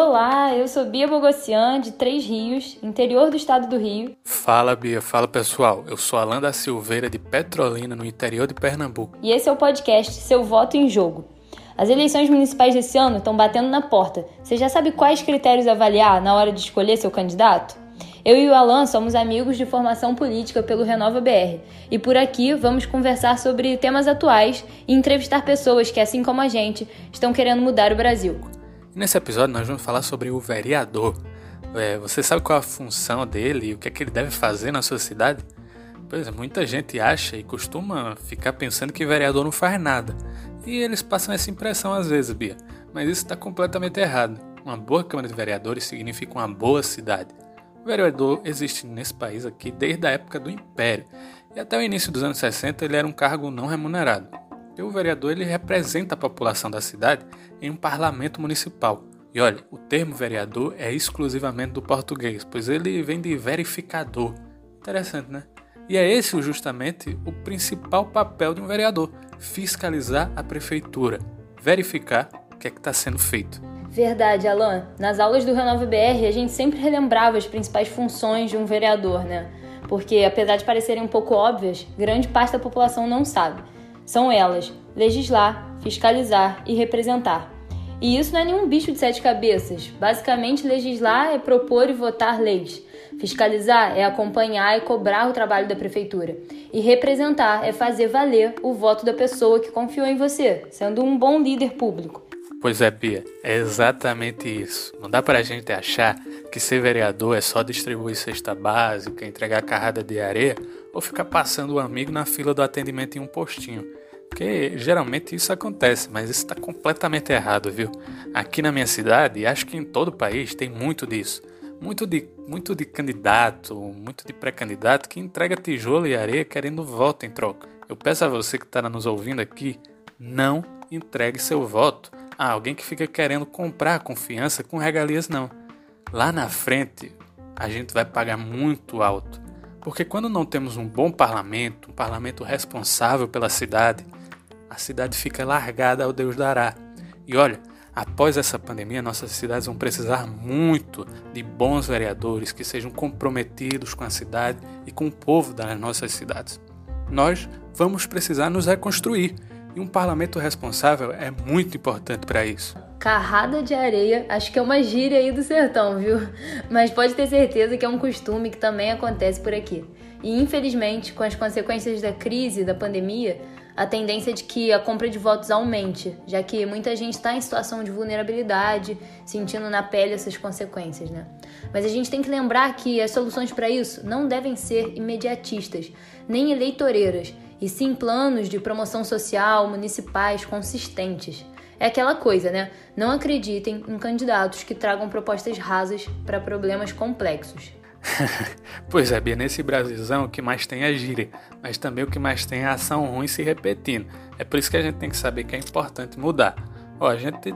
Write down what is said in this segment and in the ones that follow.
Olá, eu sou Bia Bogossian, de Três Rios, interior do estado do Rio. Fala, Bia. Fala, pessoal. Eu sou Alan da Silveira, de Petrolina, no interior de Pernambuco. E esse é o podcast Seu Voto em Jogo. As eleições municipais desse ano estão batendo na porta. Você já sabe quais critérios avaliar na hora de escolher seu candidato? Eu e o Alan somos amigos de formação política pelo Renova BR e por aqui vamos conversar sobre temas atuais e entrevistar pessoas que, assim como a gente, estão querendo mudar o Brasil. Nesse episódio nós vamos falar sobre o vereador. É, você sabe qual a função dele e o que é que ele deve fazer na sua cidade? Pois é, muita gente acha e costuma ficar pensando que vereador não faz nada. E eles passam essa impressão às vezes, Bia. Mas isso está completamente errado. Uma boa Câmara de Vereadores significa uma boa cidade. O vereador existe nesse país aqui desde a época do Império. E até o início dos anos 60 ele era um cargo não remunerado. E o vereador ele representa a população da cidade em um parlamento municipal. E olha, o termo vereador é exclusivamente do português, pois ele vem de verificador. Interessante, né? E é esse justamente o principal papel de um vereador: fiscalizar a prefeitura, verificar o que é está sendo feito. Verdade, Alan. Nas aulas do Renova BR, a gente sempre relembrava as principais funções de um vereador, né? Porque, apesar de parecerem um pouco óbvias, grande parte da população não sabe. São elas: legislar, fiscalizar e representar. E isso não é nenhum bicho de sete cabeças. Basicamente, legislar é propor e votar leis. Fiscalizar é acompanhar e cobrar o trabalho da prefeitura. E representar é fazer valer o voto da pessoa que confiou em você, sendo um bom líder público. Pois é, Bia, é exatamente isso. Não dá pra gente achar que ser vereador é só distribuir cesta básica, entregar carrada de areia ou ficar passando o amigo na fila do atendimento em um postinho. Porque geralmente isso acontece, mas isso está completamente errado, viu? Aqui na minha cidade, e acho que em todo o país, tem muito disso. Muito de, muito de candidato, muito de pré-candidato que entrega tijolo e areia querendo voto em troca. Eu peço a você que está nos ouvindo aqui, não entregue seu voto a alguém que fica querendo comprar confiança com regalias, não. Lá na frente, a gente vai pagar muito alto. Porque quando não temos um bom parlamento, um parlamento responsável pela cidade, a cidade fica largada ao Deus dará. E olha, após essa pandemia, nossas cidades vão precisar muito de bons vereadores que sejam comprometidos com a cidade e com o povo das nossas cidades. Nós vamos precisar nos reconstruir e um parlamento responsável é muito importante para isso. Carrada de areia, acho que é uma gíria aí do sertão, viu? Mas pode ter certeza que é um costume que também acontece por aqui. E infelizmente, com as consequências da crise, da pandemia, a tendência é de que a compra de votos aumente, já que muita gente está em situação de vulnerabilidade, sentindo na pele essas consequências, né? Mas a gente tem que lembrar que as soluções para isso não devem ser imediatistas, nem eleitoreiras, e sim planos de promoção social municipais consistentes. É aquela coisa, né? Não acreditem em candidatos que tragam propostas rasas para problemas complexos. pois é, Bia, nesse Brasilzão o que mais tem é gíria, mas também o que mais tem é ação ruim se repetindo. É por isso que a gente tem que saber que é importante mudar. Ó, a gente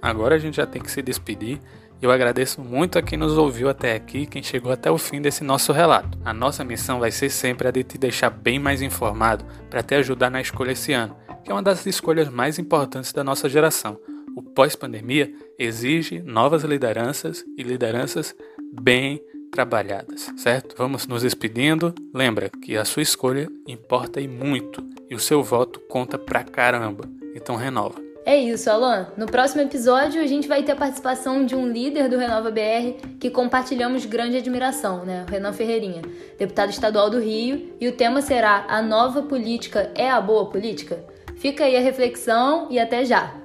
agora a gente já tem que se despedir. Eu agradeço muito a quem nos ouviu até aqui, quem chegou até o fim desse nosso relato. A nossa missão vai ser sempre a de te deixar bem mais informado para te ajudar na escolha esse ano, que é uma das escolhas mais importantes da nossa geração. O pós-pandemia exige novas lideranças e lideranças bem trabalhadas, certo? Vamos nos despedindo. Lembra que a sua escolha importa e muito e o seu voto conta pra caramba. Então renova. É isso, Alan. No próximo episódio a gente vai ter a participação de um líder do Renova BR que compartilhamos grande admiração, né? O Renan Ferreirinha, deputado estadual do Rio, e o tema será A nova política é a boa política? Fica aí a reflexão e até já.